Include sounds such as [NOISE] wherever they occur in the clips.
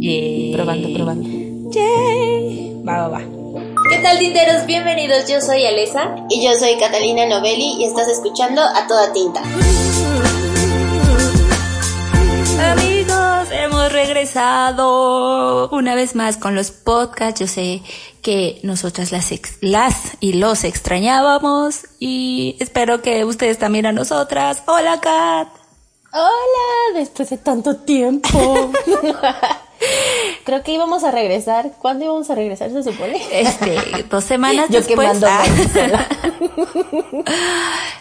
Yeah. Probando, probando. Yay. Va, va, va. ¿Qué tal, tinteros? Bienvenidos, yo soy Alesa. Y yo soy Catalina Novelli y estás escuchando a toda tinta. Amigos, hemos regresado una vez más con los podcasts. Yo sé que nosotras las, ex- las y los extrañábamos y espero que ustedes también a nosotras. Hola, Kat. Hola, después de tanto tiempo. [LAUGHS] [LAUGHS] Creo que íbamos a regresar. ¿Cuándo íbamos a regresar, se supone? Este, dos semanas [LAUGHS] Yo después. maíz [LAUGHS] sola.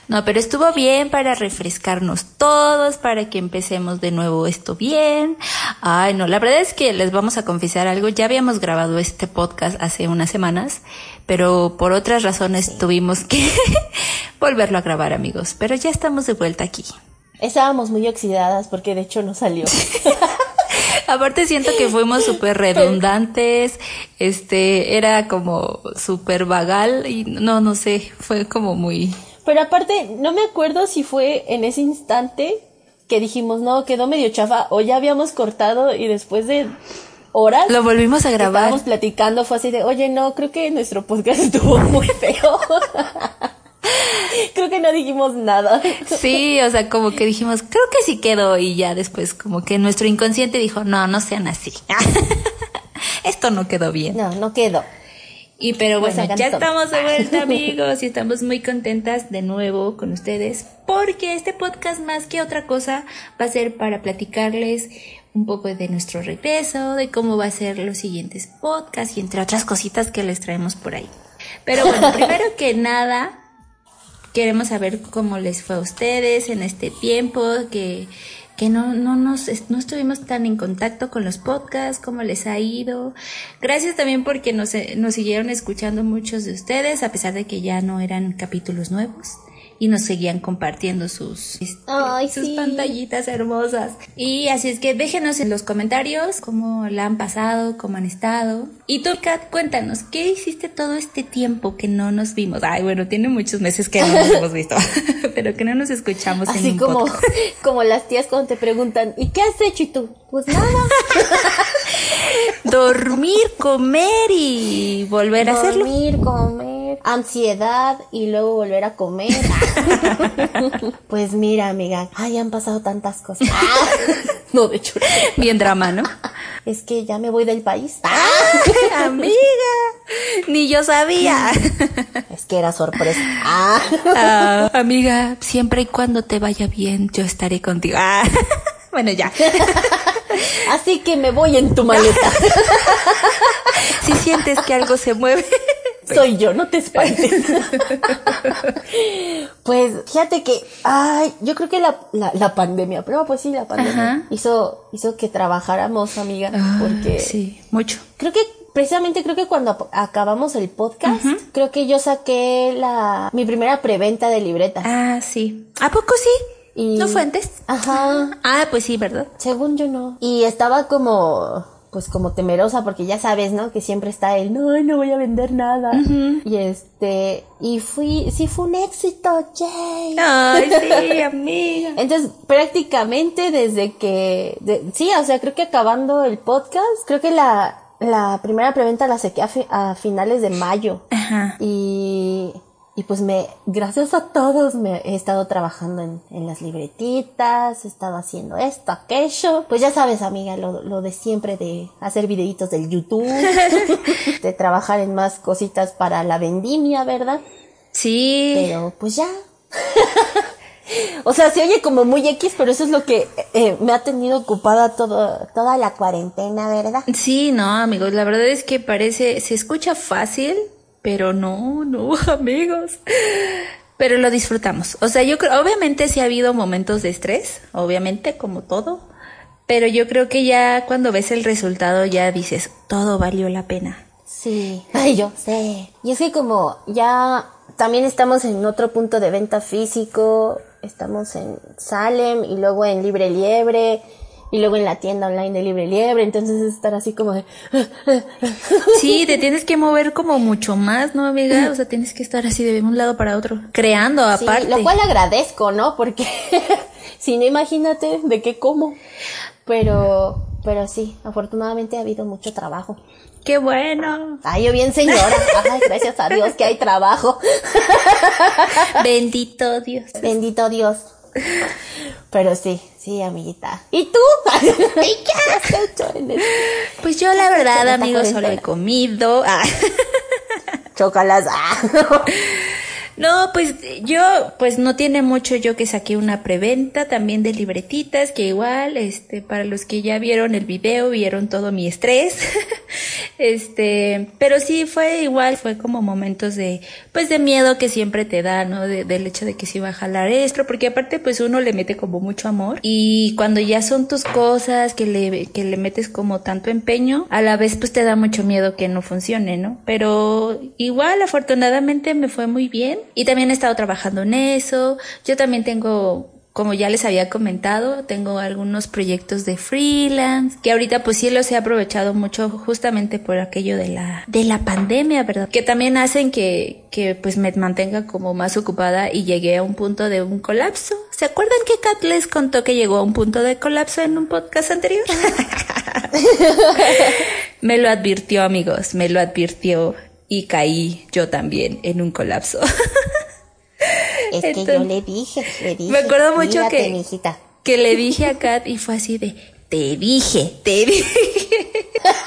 No, pero estuvo bien para refrescarnos todos, para que empecemos de nuevo esto bien. Ay, no, la verdad es que les vamos a confesar algo. Ya habíamos grabado este podcast hace unas semanas, pero por otras razones tuvimos que volverlo a grabar, amigos. Pero ya estamos de vuelta aquí. Estábamos muy oxidadas porque de hecho no salió. Aparte siento que fuimos súper redundantes, este, era como súper vagal y no, no sé, fue como muy... Pero aparte, no me acuerdo si fue en ese instante que dijimos, no, quedó medio chafa, o ya habíamos cortado y después de horas Lo volvimos a grabar. estábamos platicando fue así de, oye, no, creo que nuestro podcast [LAUGHS] estuvo muy feo. [LAUGHS] creo que no dijimos nada. Sí, o sea, como que dijimos, creo que sí quedó y ya después como que nuestro inconsciente dijo, no, no sean así. [LAUGHS] Esto no quedó bien. No, no quedó. Y pero bueno, ya estamos de vuelta amigos y estamos muy contentas de nuevo con ustedes porque este podcast más que otra cosa va a ser para platicarles un poco de nuestro regreso, de cómo va a ser los siguientes podcasts y entre otras cositas que les traemos por ahí. Pero bueno, [LAUGHS] primero que nada, queremos saber cómo les fue a ustedes en este tiempo, que, que no, no, nos, no estuvimos tan en contacto con los podcasts, cómo les ha ido. Gracias también porque nos, nos siguieron escuchando muchos de ustedes, a pesar de que ya no eran capítulos nuevos. Y nos seguían compartiendo sus, este, Ay, sus sí. pantallitas hermosas. Y así es que déjenos en los comentarios cómo la han pasado, cómo han estado. Y tú, Kat, cuéntanos, ¿qué hiciste todo este tiempo que no nos vimos? Ay, bueno, tiene muchos meses que no nos hemos visto, [LAUGHS] pero que no nos escuchamos en Así un como, podcast. [LAUGHS] como las tías cuando te preguntan, ¿y qué has hecho? Y tú, pues nada. [LAUGHS] Dormir, comer y volver a hacerlo. Dormir, comer, ansiedad y luego volver a comer. [LAUGHS] pues mira, amiga, ay, han pasado tantas cosas. [LAUGHS] no, de hecho. Bien drama, ¿no? es que ya me voy del país. [LAUGHS] Amiga, ni yo sabía. es que era sorpresa. Ah. Ah, amiga, siempre y cuando te vaya bien, yo estaré contigo. Ah, bueno, ya. Así que me voy en tu maleta. Si sientes que algo se mueve. Soy yo, no te espantes. [LAUGHS] pues fíjate que, ay, yo creo que la, la, la pandemia, pero pues sí, la pandemia Ajá. hizo, hizo que trabajáramos, amiga, porque Ah, Sí, mucho. creo que precisamente creo que cuando acabamos el podcast, creo que yo saqué la mi primera preventa de libreta. Ah, sí. ¿A poco sí? Y- ¿No fue antes? Ajá, Ah, pues sí, ¿verdad? según yo no. Y estaba como pues como temerosa porque ya sabes, ¿no? Que siempre está el no, no voy a vender nada. Y este, y fui, sí fue un éxito, yay. Ay, [LAUGHS] sí, amiga. Entonces, prácticamente desde que, de- sí, o sea, creo que acabando el podcast, creo que la, la primera preventa la saqué a, fi- a finales de mayo. Ajá. Y, y pues me, gracias a todos, me he estado trabajando en, en las libretitas, he estado haciendo esto, aquello. Pues ya sabes, amiga, lo, lo de siempre de hacer videitos del YouTube, [LAUGHS] de trabajar en más cositas para la vendimia, ¿verdad? Sí. Pero pues ya. [LAUGHS] o sea, se oye como muy X, pero eso es lo que eh, me ha tenido ocupada todo, toda la cuarentena, ¿verdad? Sí, no, amigos, la verdad es que parece, se escucha fácil, pero no, no, [LAUGHS] amigos. Pero lo disfrutamos. O sea, yo creo, obviamente sí ha habido momentos de estrés, obviamente, como todo. Pero yo creo que ya cuando ves el resultado ya dices, todo valió la pena. Sí. Ay, yo sé. Y es que como ya también estamos en otro punto de venta físico, estamos en Salem y luego en Libre Liebre y luego en la tienda online de Libre Liebre, entonces es estar así como de... [LAUGHS] Sí, te tienes que mover como mucho más, ¿no, amiga? O sea, tienes que estar así de un lado para otro, creando Sí, aparte. lo cual agradezco, ¿no? Porque [LAUGHS] si no, imagínate de qué como. Pero, pero sí, afortunadamente ha habido mucho trabajo. ¡Qué bueno! Ay, yo bien señora. Ay, gracias a Dios que hay trabajo. [LAUGHS] Bendito Dios. Bendito Dios. Pero sí, sí, amiguita. ¿Y tú? ¿Y qué has hecho en el... Pues yo la verdad, amigos, solo he comido. Ah. [LAUGHS] No, pues yo, pues no tiene mucho yo que saqué una preventa también de libretitas, que igual, este, para los que ya vieron el video, vieron todo mi estrés. [LAUGHS] este, pero sí fue igual, fue como momentos de, pues de miedo que siempre te da, ¿no? De- del hecho de que se iba a jalar esto, porque aparte pues uno le mete como mucho amor y cuando ya son tus cosas, que le, que le metes como tanto empeño, a la vez pues te da mucho miedo que no funcione, ¿no? Pero igual afortunadamente me fue muy bien y también he estado trabajando en eso. Yo también tengo como ya les había comentado, tengo algunos proyectos de freelance, que ahorita pues sí los he aprovechado mucho justamente por aquello de la, de la pandemia, ¿verdad? Que también hacen que, que pues me mantenga como más ocupada y llegué a un punto de un colapso. ¿Se acuerdan que Kat les contó que llegó a un punto de colapso en un podcast anterior? [LAUGHS] [LAUGHS] me lo advirtió, amigos, me lo advirtió y caí yo también en un colapso. Es que yo le dije, le dije. Me acuerdo mucho "Cuídate, que, mijita". que le dije a Kat y fue así de, te dije, te dije. [LAUGHS]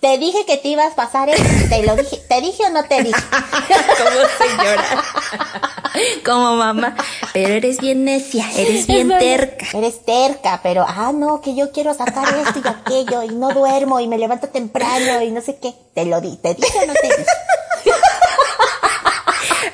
Te dije que te ibas a pasar esto, te lo dije. ¿Te dije o no te dije? [LAUGHS] Como señora. [LAUGHS] [LAUGHS] Como mamá. Pero eres bien necia, eres bien terca. Eres terca, pero, ah, no, que yo quiero sacar esto y aquello, y no duermo, y me levanto temprano, y no sé qué. Te lo di, ¿te dije o no te dije?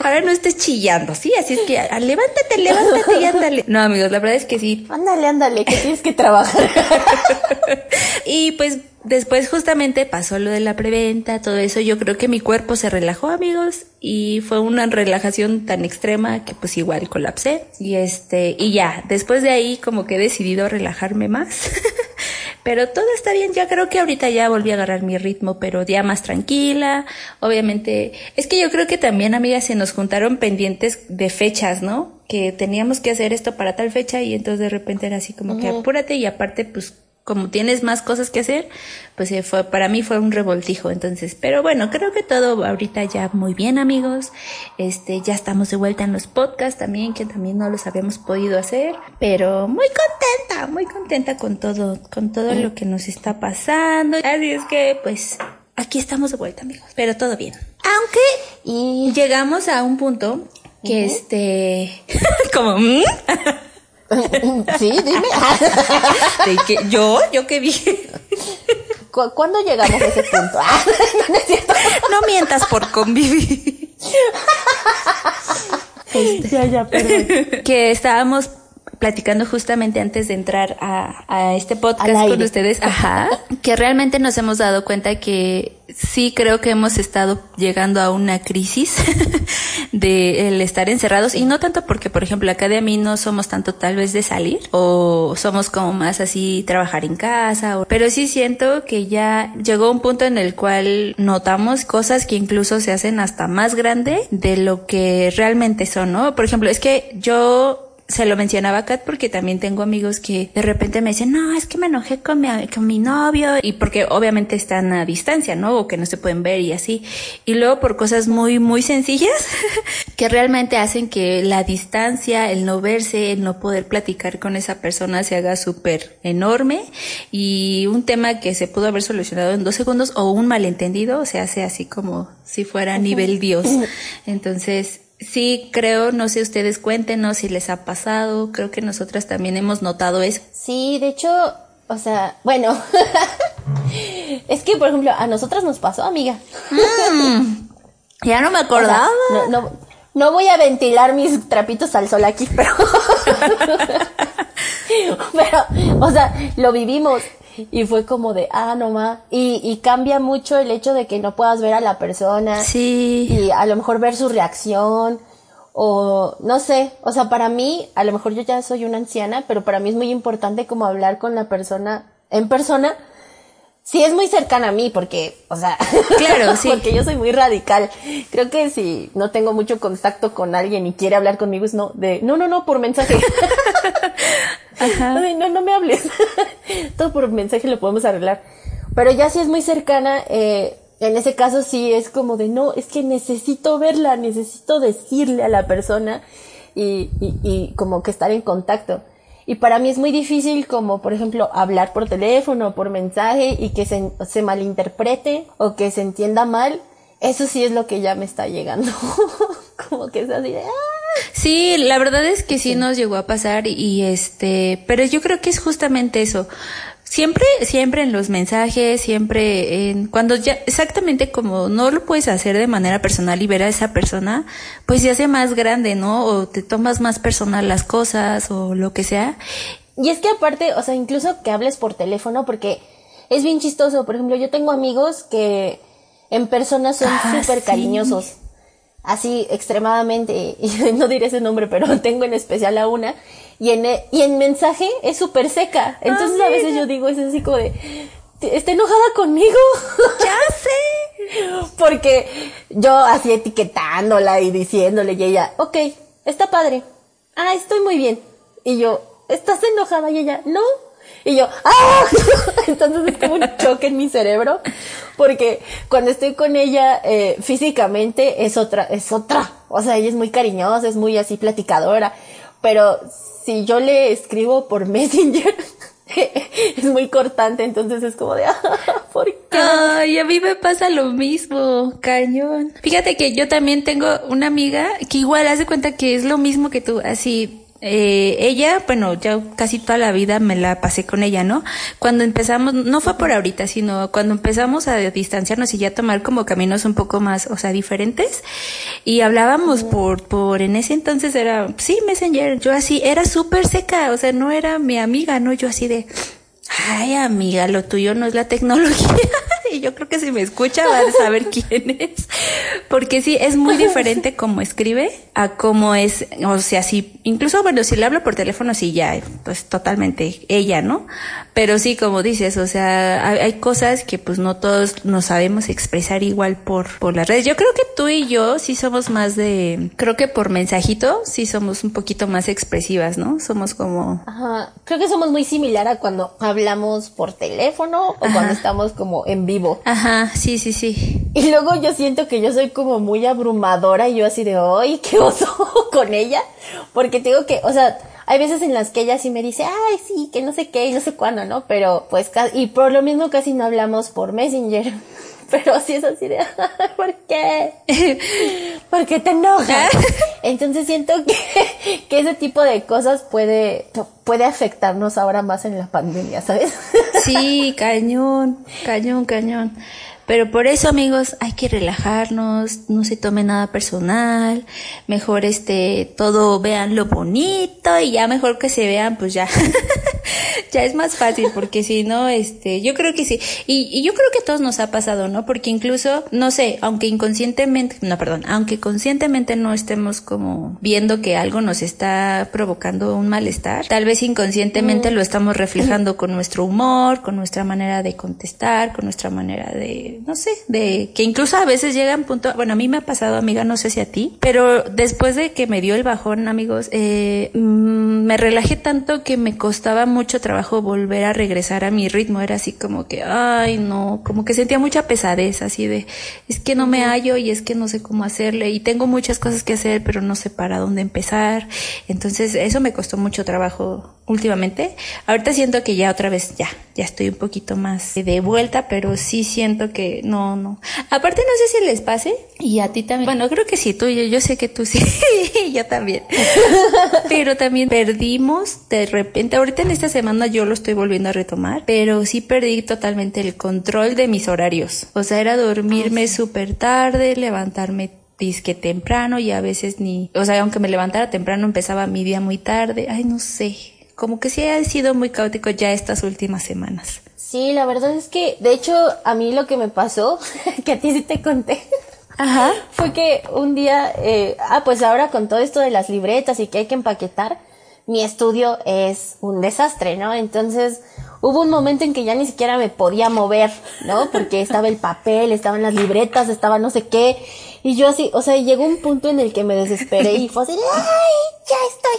Ahora no estés chillando, ¿sí? Así es que ah, levántate, levántate y ándale. [LAUGHS] No, amigos, la verdad es que sí. Ándale, ándale, que tienes que trabajar. [LAUGHS] Y pues después justamente pasó lo de la preventa, todo eso. Yo creo que mi cuerpo se relajó, amigos, y fue una relajación tan extrema que pues igual colapsé. Y este, y ya, después de ahí como que he decidido relajarme más. [LAUGHS] Pero todo está bien, ya creo que ahorita ya volví a agarrar mi ritmo, pero ya más tranquila. Obviamente, es que yo creo que también, amigas, se nos juntaron pendientes de fechas, ¿no? Que teníamos que hacer esto para tal fecha y entonces de repente era así como que apúrate y aparte, pues como tienes más cosas que hacer, pues eh, fue, para mí fue un revoltijo, entonces, pero bueno, creo que todo ahorita ya muy bien, amigos, este, ya estamos de vuelta en los podcasts también, que también no los habíamos podido hacer, pero muy contenta, muy contenta con todo, con todo lo que nos está pasando, así es que, pues, aquí estamos de vuelta, amigos, pero todo bien. Aunque Y llegamos a un punto que este, [LAUGHS] [LAUGHS] como, ¿mm? [LAUGHS] sí, dime. [LAUGHS] de yo, yo que vi. ¿Cu- ¿Cuándo llegamos a ese punto? Ah, [LAUGHS] no es cierto. No mientas por convivir. Ya, ya, perdón. que estábamos platicando justamente antes de entrar a, a este podcast con ustedes, ajá, que realmente nos hemos dado cuenta que sí creo que hemos estado llegando a una crisis [LAUGHS] de el estar encerrados y no tanto porque por ejemplo acá de a mí no somos tanto tal vez de salir o somos como más así trabajar en casa o- pero sí siento que ya llegó un punto en el cual notamos cosas que incluso se hacen hasta más grande de lo que realmente son, ¿no? Por ejemplo, es que yo se lo mencionaba a Kat porque también tengo amigos que de repente me dicen, no, es que me enojé con mi, con mi novio y porque obviamente están a distancia, ¿no? O que no se pueden ver y así. Y luego por cosas muy, muy sencillas [LAUGHS] que realmente hacen que la distancia, el no verse, el no poder platicar con esa persona se haga súper enorme y un tema que se pudo haber solucionado en dos segundos o un malentendido se hace así como si fuera a nivel Dios. Entonces, Sí, creo, no sé, ustedes cuéntenos si les ha pasado, creo que nosotras también hemos notado eso. Sí, de hecho, o sea, bueno, [LAUGHS] es que, por ejemplo, a nosotras nos pasó, amiga. Ya no me [LAUGHS] O sea, acordaba. no, no, no voy a ventilar mis trapitos al sol aquí, pero. [LAUGHS] pero, o sea, lo vivimos. Y fue como de, ah, no ma. Y, y cambia mucho el hecho de que no puedas ver a la persona. Sí. Y a lo mejor ver su reacción. O no sé. O sea, para mí, a lo mejor yo ya soy una anciana, pero para mí es muy importante como hablar con la persona en persona. Sí, es muy cercana a mí porque, o sea, [LAUGHS] Claro, sí. porque yo soy muy radical. Creo que si no tengo mucho contacto con alguien y quiere hablar conmigo es no, de, no, no, no, por mensaje. [LAUGHS] Ajá. no, no me hables. [LAUGHS] Todo por mensaje lo podemos arreglar. Pero ya si es muy cercana, eh, en ese caso sí es como de, no, es que necesito verla, necesito decirle a la persona y, y, y como que estar en contacto. Y para mí es muy difícil como, por ejemplo, hablar por teléfono o por mensaje y que se, se malinterprete o que se entienda mal. Eso sí es lo que ya me está llegando. [LAUGHS] como que es así de, ¡ah! Sí, la verdad es que sí, nos llegó a pasar y este, pero yo creo que es justamente eso. Siempre, siempre en los mensajes, siempre en, cuando ya, exactamente como no lo puedes hacer de manera personal y ver a esa persona, pues se hace más grande, ¿no? O te tomas más personal las cosas o lo que sea. Y es que aparte, o sea, incluso que hables por teléfono, porque es bien chistoso. Por ejemplo, yo tengo amigos que en persona son Ah, súper sí. cariñosos. Así, extremadamente. Y [LAUGHS] no diré ese nombre, pero [LAUGHS] tengo en especial a una. Y en, y en mensaje es súper seca. Entonces a veces yo digo, es así como de, está enojada conmigo. [LAUGHS] Ya sé. Porque yo así etiquetándola y diciéndole y ella, ok, está padre. Ah, estoy muy bien. Y yo, ¿estás enojada? Y ella, no. Y yo, ¡ah! [LAUGHS] Entonces es como un choque en mi cerebro. Porque cuando estoy con ella eh, físicamente es otra, es otra. O sea, ella es muy cariñosa, es muy así platicadora. Pero si yo le escribo por [LAUGHS] Messenger, es muy cortante. Entonces es como de, ah, ¿por qué? Ay, a mí me pasa lo mismo, cañón. Fíjate que yo también tengo una amiga que igual hace cuenta que es lo mismo que tú, así. Eh, ella, bueno, ya casi toda la vida me la pasé con ella, ¿no? Cuando empezamos, no fue por ahorita, sino cuando empezamos a distanciarnos y ya tomar como caminos un poco más, o sea, diferentes, y hablábamos por, por, en ese entonces era, sí, Messenger, yo así, era súper seca, o sea, no era mi amiga, ¿no? Yo así de, Ay, amiga, lo tuyo no es la tecnología. [LAUGHS] y yo creo que si me escucha va a saber quién es. Porque sí, es muy diferente cómo escribe a cómo es, o sea, sí, incluso, bueno, si le hablo por teléfono, sí, ya, pues totalmente ella, ¿no? Pero sí, como dices, o sea, hay, hay cosas que pues no todos nos sabemos expresar igual por, por las redes. Yo creo que tú y yo sí somos más de, creo que por mensajito sí somos un poquito más expresivas, ¿no? Somos como, Ajá, creo que somos muy similar a cuando hablamos por teléfono o cuando estamos como en vivo. ajá, sí, sí, sí. Y luego yo siento que yo soy como muy abrumadora y yo así de, ¡ay, qué [LAUGHS] con ella! Porque te digo que, o sea, hay veces en las que ella sí me dice, ay, sí, que no sé qué y no sé cuándo, ¿no? Pero pues, y por lo mismo casi no hablamos por Messenger. [LAUGHS] Pero sí es así de, "Ay, ¿por qué? [LAUGHS] ¿Por qué te enojas? Entonces siento que, que ese tipo de cosas puede, puede afectarnos ahora más en la pandemia, ¿sabes? Sí, cañón, cañón, cañón. Pero por eso, amigos, hay que relajarnos, no se tome nada personal, mejor este, todo vean lo bonito y ya mejor que se vean, pues ya, [LAUGHS] [LAUGHS] ya es más fácil, porque si no, este, yo creo que sí. Y, y yo creo que a todos nos ha pasado, ¿no? Porque incluso, no sé, aunque inconscientemente, no, perdón, aunque conscientemente no estemos como viendo que algo nos está provocando un malestar, tal vez inconscientemente lo estamos reflejando [LAUGHS] con nuestro humor, con nuestra manera de contestar, con nuestra manera de, no sé, de que incluso a veces llega un punto, bueno, a mí me ha pasado, amiga, no sé si a ti, pero después de que me dio el bajón, amigos, eh, mm, me relajé tanto que me costaba mucho trabajo volver a regresar a mi ritmo, era así como que, ay, no, como que sentía mucha pesadez, así de, es que no me hallo y es que no sé cómo hacerle y tengo muchas cosas que hacer, pero no sé para dónde empezar, entonces eso me costó mucho trabajo últimamente. Ahorita siento que ya otra vez ya, ya estoy un poquito más de vuelta, pero sí siento que no, no. Aparte no sé si les pase y a ti también. Bueno, creo que sí, tú yo, yo sé que tú sí, [LAUGHS] yo también. [LAUGHS] Pero también perdimos de repente, ahorita en esta semana yo lo estoy volviendo a retomar, pero sí perdí totalmente el control de mis horarios. O sea, era dormirme súper tarde, levantarme disque temprano y a veces ni, o sea, aunque me levantara temprano empezaba mi día muy tarde, ay no sé, como que sí ha sido muy caótico ya estas últimas semanas. Sí, la verdad es que, de hecho, a mí lo que me pasó, [LAUGHS] que a ti sí te conté, Ajá. [LAUGHS] fue que un día, eh, ah, pues ahora con todo esto de las libretas y que hay que empaquetar, mi estudio es un desastre, ¿no? Entonces, hubo un momento en que ya ni siquiera me podía mover, ¿no? Porque estaba el papel, estaban las libretas, estaba no sé qué, y yo así, o sea, llegó un punto en el que me desesperé y fue así, ¡ay, ya estoy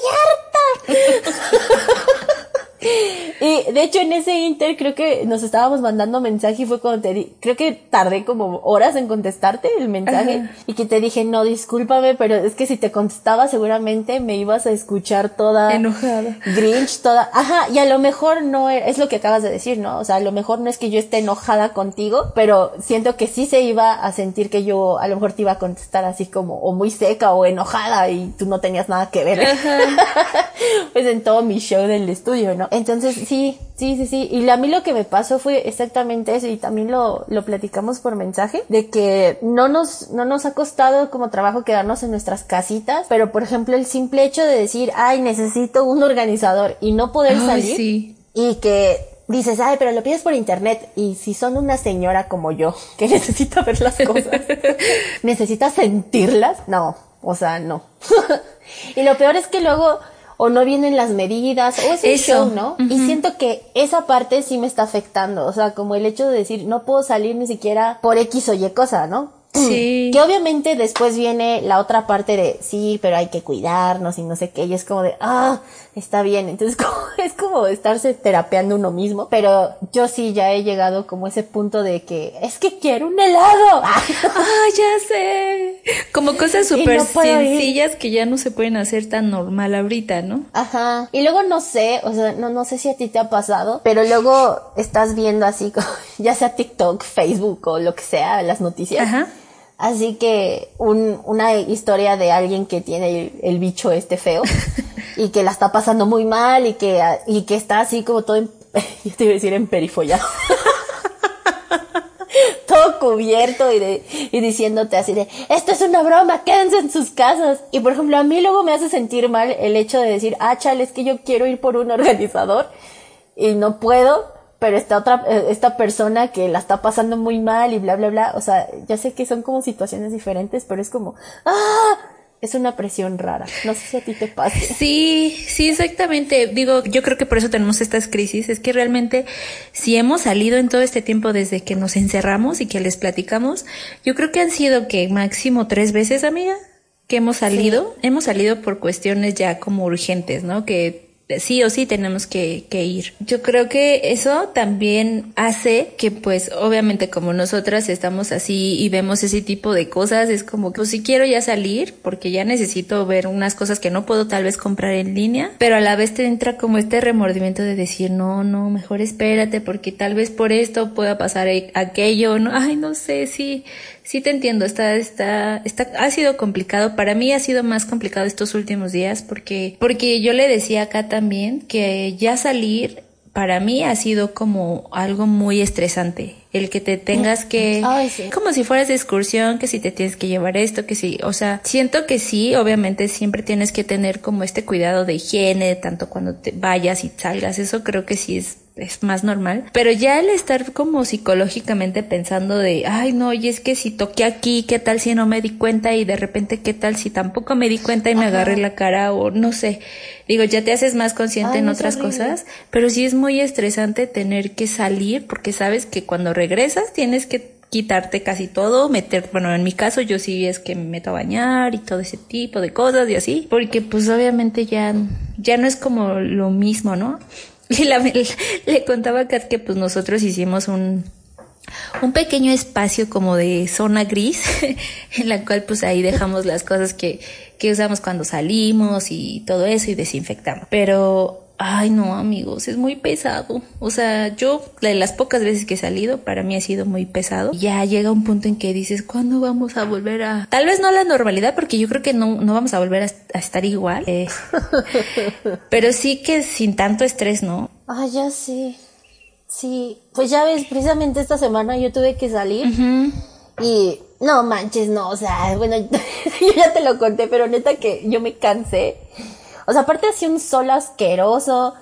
harta! [LAUGHS] Y de hecho en ese inter creo que nos estábamos mandando mensaje y fue cuando te di, creo que tardé como horas en contestarte el mensaje y que te dije, no, discúlpame, pero es que si te contestaba seguramente me ibas a escuchar toda Enojada. Grinch, toda, ajá, y a lo mejor no e- es lo que acabas de decir, ¿no? O sea, a lo mejor no es que yo esté enojada contigo, pero siento que sí se iba a sentir que yo a lo mejor te iba a contestar así como o muy seca o enojada y tú no tenías nada que ver. [LAUGHS] pues en todo mi show del estudio, ¿no? Entonces, sí, sí, sí, sí. Y a mí lo que me pasó fue exactamente eso y también lo, lo platicamos por mensaje, de que no nos, no nos ha costado como trabajo quedarnos en nuestras casitas, pero por ejemplo el simple hecho de decir, ay, necesito un organizador y no poder Ay, salir sí. y que dices, ay, pero lo pides por internet y si son una señora como yo [LAUGHS] que necesita ver las cosas, [LAUGHS] necesita sentirlas, no, o sea, no. [LAUGHS] y lo peor es que luego o no vienen las medidas o es un Eso. show, ¿no? Y siento que esa parte sí me está afectando, o sea, como el hecho de decir, no puedo salir ni siquiera por X o Y cosa, ¿no? Sí. Que obviamente después viene la otra parte de sí, pero hay que cuidarnos y no sé qué, y es como de ah, está bien. Entonces [LAUGHS] como, es como estarse terapeando uno mismo. Pero yo sí ya he llegado como a ese punto de que es que quiero un helado. [LAUGHS] Ah, ya sé. Como cosas súper no puedo ir. sencillas que ya no se pueden hacer tan normal ahorita, ¿no? Ajá. Y luego no sé, o sea, no, no sé si a ti te ha pasado, pero luego estás viendo así, como, [LAUGHS] ya sea TikTok, Facebook o lo que sea, las noticias. Ajá. Así que un, una historia de alguien que tiene el, el bicho este feo [LAUGHS] y que la está pasando muy mal y que, y que está así como todo, en, [LAUGHS] yo te iba a decir emperifollado. [LAUGHS] todo cubierto y, de, y diciéndote así de, esto es una broma, quédense en sus casas. Y por ejemplo, a mí luego me hace sentir mal el hecho de decir, ah, chale, es que yo quiero ir por un organizador y no puedo, pero esta otra, eh, esta persona que la está pasando muy mal y bla, bla, bla. O sea, ya sé que son como situaciones diferentes, pero es como, ah, es una presión rara. No sé si a ti te pasa. Sí, sí, exactamente. Digo, yo creo que por eso tenemos estas crisis. Es que realmente, si hemos salido en todo este tiempo desde que nos encerramos y que les platicamos, yo creo que han sido que máximo tres veces, amiga, que hemos salido. Hemos salido por cuestiones ya como urgentes, ¿no? Que sí o sí tenemos que, que ir. Yo creo que eso también hace que pues obviamente como nosotras estamos así y vemos ese tipo de cosas, es como que pues si quiero ya salir porque ya necesito ver unas cosas que no puedo tal vez comprar en línea, pero a la vez te entra como este remordimiento de decir no, no, mejor espérate porque tal vez por esto pueda pasar e- aquello, no, [LAUGHS] ay no sé, sí, sí te entiendo, está, está, está, ha sido complicado. Para mí ha sido más complicado estos últimos días porque, porque yo le decía acá también que ya salir para mí ha sido como algo muy estresante. El que te tengas que, Ay, sí. como si fueras de excursión, que si te tienes que llevar esto, que si, o sea, siento que sí, obviamente siempre tienes que tener como este cuidado de higiene, tanto cuando te vayas y salgas, eso creo que sí es es más normal, pero ya el estar como psicológicamente pensando de, ay no, y es que si toqué aquí, ¿qué tal si no me di cuenta? Y de repente, ¿qué tal si tampoco me di cuenta y me agarré la cara? O no sé, digo, ya te haces más consciente Ay, en otras cosas, pero sí es muy estresante tener que salir porque sabes que cuando regresas tienes que quitarte casi todo, meter, bueno, en mi caso yo sí es que me meto a bañar y todo ese tipo de cosas y así, porque pues obviamente ya, ya no es como lo mismo, ¿no? [LAUGHS] Y la, le contaba a Kat que pues nosotros hicimos un, un pequeño espacio como de zona gris [LAUGHS] en la cual pues ahí dejamos las cosas que, que usamos cuando salimos y todo eso y desinfectamos. Pero, ay no amigos, es muy pesado. O sea, yo de las pocas veces que he salido para mí ha sido muy pesado. Ya llega un punto en que dices, ¿cuándo vamos a volver a... Tal vez no a la normalidad porque yo creo que no, no vamos a volver a, a estar igual. eh, [LAUGHS] pero sí que sin tanto estrés, ¿no? Ah, ya sí. Sí, pues ya ves, precisamente esta semana yo tuve que salir y no manches, no, o sea, bueno, [LAUGHS] yo ya te lo conté, pero neta que yo me cansé. O sea, aparte hacía un sol asqueroso.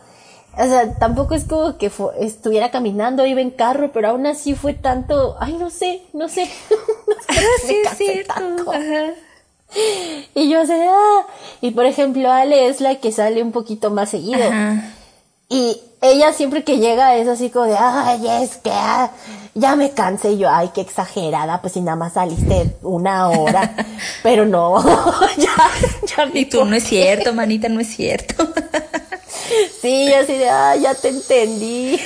O sea, tampoco es como que estuviera caminando, iba en carro, pero aún así fue tanto, ay, no sé, no sé. [LAUGHS] No sé, Ah, sí, es cansé cierto. tanto. Ajá. Y yo de, ah. Y por ejemplo, Ale es la que sale un poquito más seguido. Ajá. Y ella siempre que llega es así como de, ay, es que ah, ya me cansé. Y yo, ay, qué exagerada, pues si nada más saliste una hora. [LAUGHS] Pero no, [LAUGHS] ya, ya Y tú, no es cierto, manita, no es cierto. [LAUGHS] Sí, así de, ah, ya te entendí.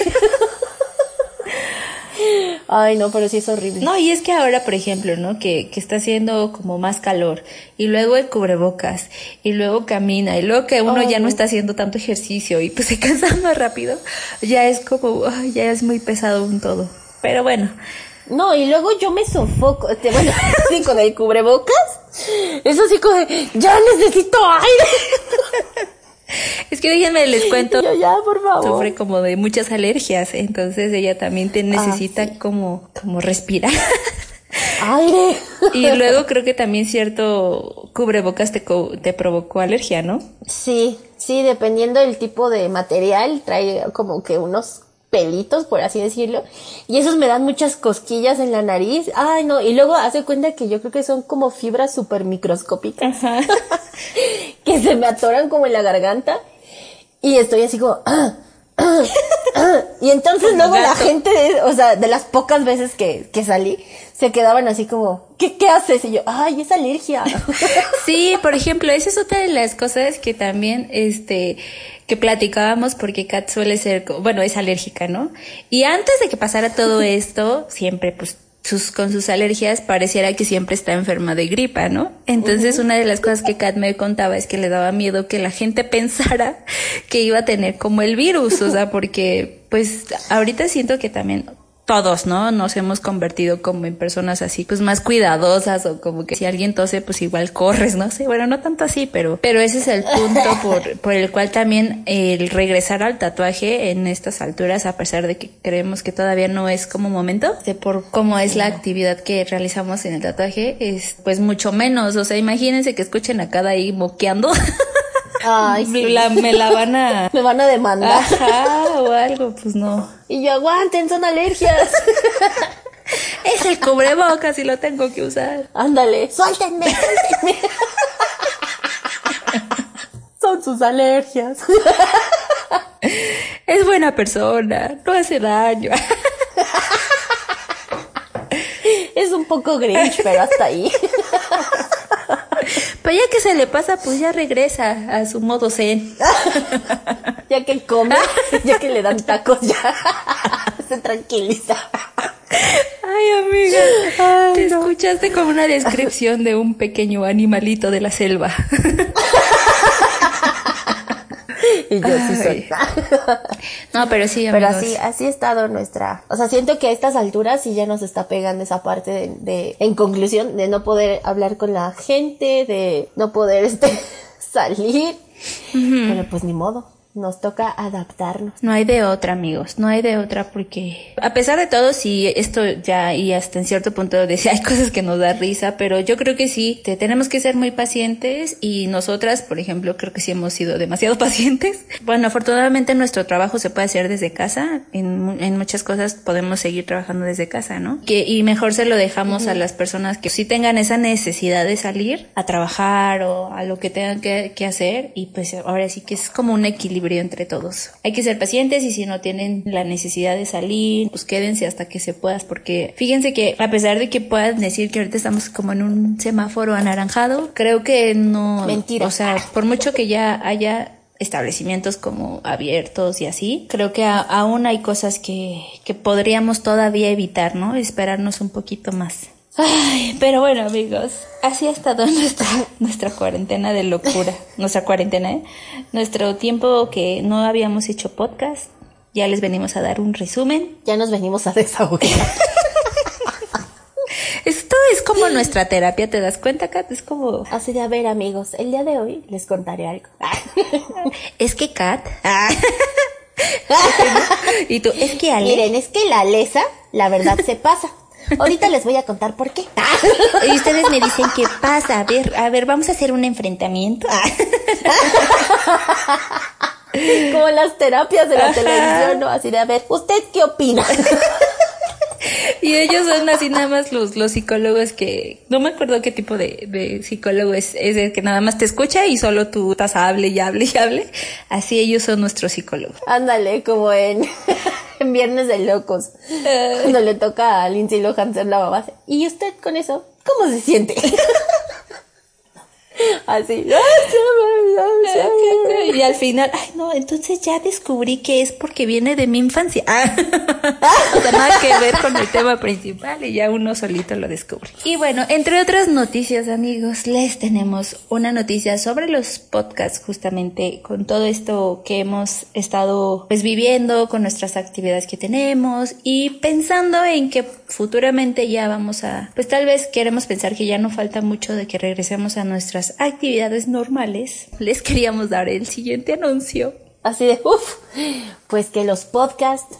Ay, no, pero sí es horrible. No, y es que ahora, por ejemplo, ¿no? Que, que está haciendo como más calor y luego el cubrebocas y luego camina y luego que uno ya no está haciendo tanto ejercicio y pues se [LAUGHS] cansa más rápido, ya es como, ya es muy pesado un todo. Pero bueno, No, y luego yo me sofoco, este, bueno, [LAUGHS] así con el cubrebocas. Es así como ya necesito aire. [LAUGHS] [LAUGHS] es que déjenme les cuento. Yo, ya, por favor. Sufre como de muchas alergias, entonces ella también te necesita como, como respirar. [LAUGHS] Aire. [LAUGHS] y luego creo que también cierto cubrebocas te, te provocó alergia, ¿no? Sí, sí, dependiendo del tipo de material, trae como que unos pelitos, por así decirlo, y esos me dan muchas cosquillas en la nariz. Ay, no, y luego hace cuenta que yo creo que son como fibras súper microscópicas [LAUGHS] que se me atoran como en la garganta y estoy así como... "Ah, ah, ah". [COUGHS] y entonces Como luego la gente, o sea, de las pocas veces que, que salí, se quedaban así como, ¿qué, qué haces? Y yo, ay, es alergia. [LAUGHS] Sí, por ejemplo, esa es otra de las cosas que también, este, que platicábamos porque Kat suele ser, bueno, es alérgica, ¿no? Y antes de que pasara todo [LAUGHS] esto, siempre, pues, sus, con sus alergias pareciera que siempre está enferma de gripa, ¿no? Entonces, una de las cosas que Kat me contaba es que le daba miedo que la gente [LAUGHS] pensara que iba a tener como el virus, o sea, porque, pues, ahorita siento que también todos, ¿no? Nos hemos convertido como en personas así, pues más cuidadosas o como que si alguien tose, pues igual corres, no sé, bueno, no tanto así, pero, pero ese es el punto [LAUGHS] por, por el cual también el regresar al tatuaje en estas alturas, a pesar de que creemos que todavía no es como momento, de por cómo es la actividad que realizamos en el tatuaje, es pues mucho menos, o sea, imagínense que escuchen a cada ahí moqueando. [LAUGHS] Ay, sí. La- me la van a... [LAUGHS] Me van a demandar. Ajá, o algo, pues no. Y yo, aguanten, son alergias. [LAUGHS] Es el cubrebocas y lo tengo que usar. Ándale, suéltenme, suéltenme. [LAUGHS] Son sus alergias. Es buena persona, no hace daño. Es un poco grinch, pero hasta ahí. Pero ya que se le pasa, pues ya regresa a su modo zen. [LAUGHS] Ya que come, ya que le dan tacos, ya [LAUGHS] se tranquiliza. Ay, amiga, te escuchaste como una descripción de un pequeño animalito de la selva. [LAUGHS] [LAUGHS] Y yo sí soy. [LAUGHS] No, pero sí, Pero amigos. así, así ha estado nuestra. O sea, siento que a estas alturas sí ya nos está pegando esa parte de, de- en conclusión, de no poder hablar con la gente, de no poder este [LAUGHS] salir. Pero pues ni modo. Nos toca adaptarnos. No hay de otra, amigos, no hay de otra porque a pesar de todo, sí, esto ya y hasta en cierto punto decía, hay [LAUGHS] cosas que nos da risa, pero yo creo que sí, te, tenemos que ser muy pacientes y nosotras, por ejemplo, creo que sí hemos sido demasiado [LAUGHS] pacientes. Bueno, afortunadamente nuestro trabajo se puede hacer desde casa, en, en muchas cosas podemos seguir trabajando desde casa, ¿no? Que, y mejor se lo dejamos a las personas que sí tengan esa necesidad de salir a trabajar o a lo que tengan que, que hacer y pues ahora sí que es como un equilibrio entre todos. Hay que ser pacientes y si no tienen la necesidad de salir, pues quédense hasta que se puedas porque fíjense que a pesar de que puedan decir que ahorita estamos como en un semáforo anaranjado, creo que no... Mentira. O sea, por mucho que ya haya establecimientos como abiertos y así, creo que a- aún hay cosas que, que podríamos todavía evitar, ¿no? Esperarnos un poquito más. Ay, pero bueno amigos, así ha estado [LAUGHS] nuestra, nuestra cuarentena de locura, nuestra cuarentena, ¿eh? Nuestro tiempo que no habíamos hecho podcast, ya les venimos a dar un resumen. Ya nos venimos a desahogar. [LAUGHS] Esto es como nuestra terapia, ¿te das cuenta, Kat? Es como, Así de, a ver amigos, el día de hoy les contaré algo. [LAUGHS] es que Kat, y tú, es que Ale, Miren, es que la lesa, la verdad se pasa. Ahorita les voy a contar por qué. [LAUGHS] y ustedes me dicen qué pasa, a ver, a ver, vamos a hacer un enfrentamiento. Como las terapias de la Ajá. televisión, ¿no? Así de, a ver, ¿usted qué opina? [LAUGHS] Y ellos son así nada más los, los psicólogos que, no me acuerdo qué tipo de, de psicólogo es, es el que nada más te escucha y solo tú estás hable y hable y hable. Así ellos son nuestros psicólogos. Ándale, como en, [LAUGHS] en Viernes de Locos. Cuando le toca a Lindsay Lohan ser la mamá. ¿Y usted con eso? ¿Cómo se siente? [LAUGHS] Así. Y al final, ay no, entonces ya descubrí que es porque viene de mi infancia. Ah. [LAUGHS] o sea, nada que ver con el tema principal y ya uno solito lo descubre. Y bueno, entre otras noticias, amigos, les tenemos una noticia sobre los podcasts, justamente con todo esto que hemos estado pues viviendo, con nuestras actividades que tenemos y pensando en que futuramente ya vamos a, pues tal vez queremos pensar que ya no falta mucho de que regresemos a nuestras actividades normales. Les queríamos dar el siguiente anuncio. Así de, uff, pues que los podcasts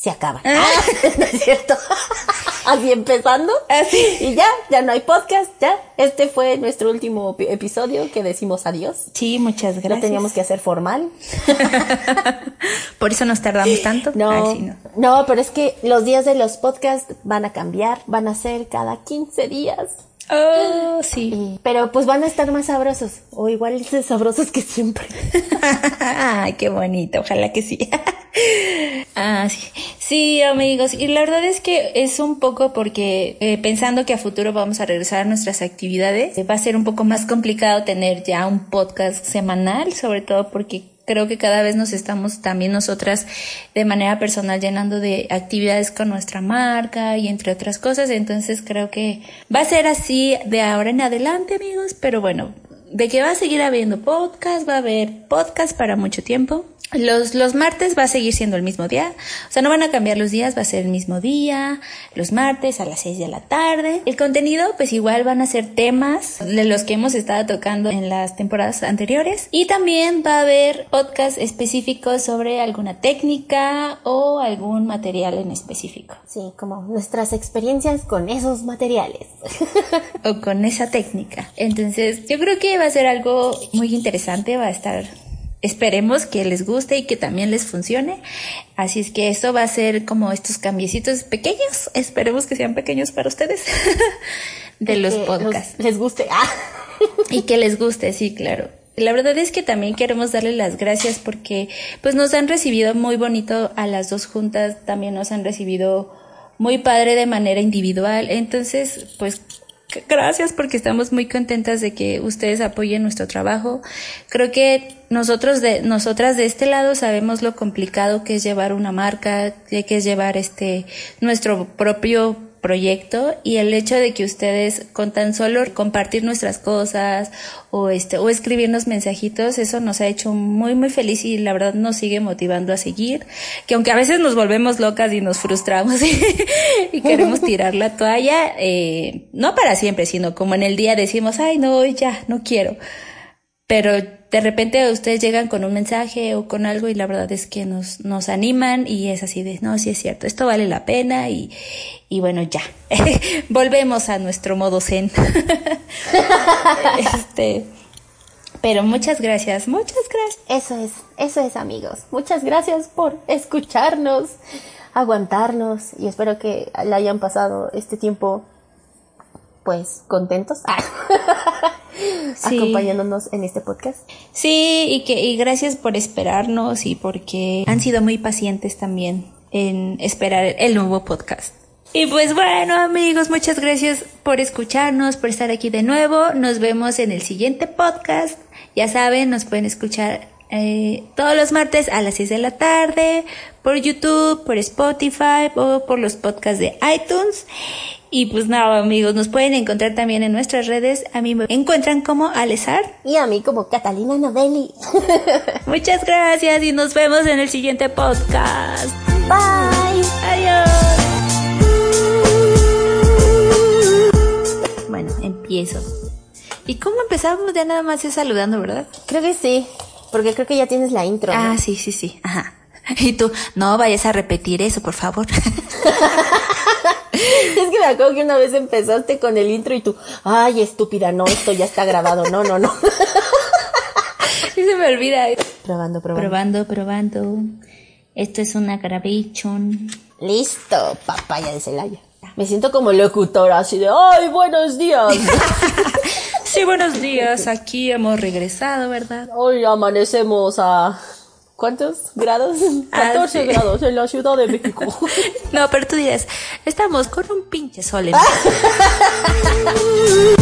se acaban. Ah. [LAUGHS] ¿No es cierto? Así empezando. Así. Y ya, ya no hay podcast, ya. Este fue nuestro último episodio que decimos adiós. Sí, muchas gracias. No teníamos que hacer formal. [LAUGHS] Por eso nos tardamos tanto. No, no. no, pero es que los días de los podcasts van a cambiar, van a ser cada 15 días. Oh, sí. pero pues van a estar más sabrosos. O igual sabrosos que siempre. [LAUGHS] Ay, qué bonito. Ojalá que sí. [LAUGHS] ah, sí. Sí, amigos. Y la verdad es que es un poco porque eh, pensando que a futuro vamos a regresar a nuestras actividades, va a ser un poco más complicado tener ya un podcast semanal, sobre todo porque creo que cada vez nos estamos también nosotras de manera personal llenando de actividades con nuestra marca y entre otras cosas. Entonces creo que va a ser así de ahora en adelante, amigos. Pero bueno, de que va a seguir habiendo podcast, va a haber podcast para mucho tiempo. Los, los martes va a seguir siendo el mismo día. O sea, no van a cambiar los días, va a ser el mismo día. Los martes a las 6 de la tarde. El contenido, pues igual van a ser temas de los que hemos estado tocando en las temporadas anteriores. Y también va a haber podcast específicos sobre alguna técnica o algún material en específico. Sí, como nuestras experiencias con esos materiales. [LAUGHS] o con esa técnica. Entonces, yo creo que va a ser algo muy interesante, va a estar esperemos que les guste y que también les funcione. Así es que esto va a ser como estos cambiecitos pequeños, esperemos que sean pequeños para ustedes, [LAUGHS] de los podcasts. les guste. Ah. [LAUGHS] y que les guste, sí, claro. La verdad es que también queremos darle las gracias porque pues nos han recibido muy bonito a las dos juntas, también nos han recibido muy padre de manera individual. Entonces, pues gracias porque estamos muy contentas de que ustedes apoyen nuestro trabajo. Creo que nosotros de nosotras de este lado sabemos lo complicado que es llevar una marca, que es llevar este nuestro propio proyecto y el hecho de que ustedes con tan solo compartir nuestras cosas o este o escribirnos mensajitos eso nos ha hecho muy muy feliz y la verdad nos sigue motivando a seguir que aunque a veces nos volvemos locas y nos frustramos [LAUGHS] y, queremos tirar la toalla eh, no para siempre sino como en el día decimos ay no ya no quiero pero de repente ustedes llegan con un mensaje o con algo y la verdad es que nos, nos animan y es así de, no, sí es cierto, esto vale la pena y, y bueno, ya, [LAUGHS] volvemos a nuestro modo zen. [LAUGHS] este, pero muchas gracias, muchas gracias. Eso es, eso es amigos. Muchas gracias por escucharnos, aguantarnos y espero que la hayan pasado este tiempo pues contentos [LAUGHS] acompañándonos en este podcast. Sí, y que y gracias por esperarnos y porque han sido muy pacientes también en esperar el nuevo podcast. Y pues bueno amigos, muchas gracias por escucharnos, por estar aquí de nuevo. Nos vemos en el siguiente podcast. Ya saben, nos pueden escuchar eh, todos los martes a las 6 de la tarde por YouTube, por Spotify o por los podcasts de iTunes. Y pues nada, amigos, nos pueden encontrar también en nuestras redes. A mí me encuentran como Alesar. Y a mí como Catalina Novelli. [LAUGHS] Muchas gracias y nos vemos en el siguiente podcast. Bye. Adiós. Bueno, empiezo. ¿Y cómo empezamos? Ya nada más es saludando, ¿verdad? Creo que sí, porque creo que ya tienes la intro. Ah, sí, sí, sí. Ajá. [LAUGHS] Y tú, no vayas a repetir eso, por favor. [LAUGHS] es que me acuerdo que una vez empezaste con el intro y tú, ay, estúpida, no, esto ya está grabado, no, no, no. [LAUGHS] sí se me olvida. Probando, probando. Probando, probando. Esto es una gravation. Listo, papaya de Celaya. Me siento como locutora, así de, ay, buenos días. [LAUGHS] sí, buenos días, aquí hemos regresado, ¿verdad? Hoy amanecemos a ¿Cuántos grados? 14 ah, [LAUGHS] grados en la Ciudad de México. [LAUGHS] no, pero tú dices, estamos con un pinche sol en [LAUGHS]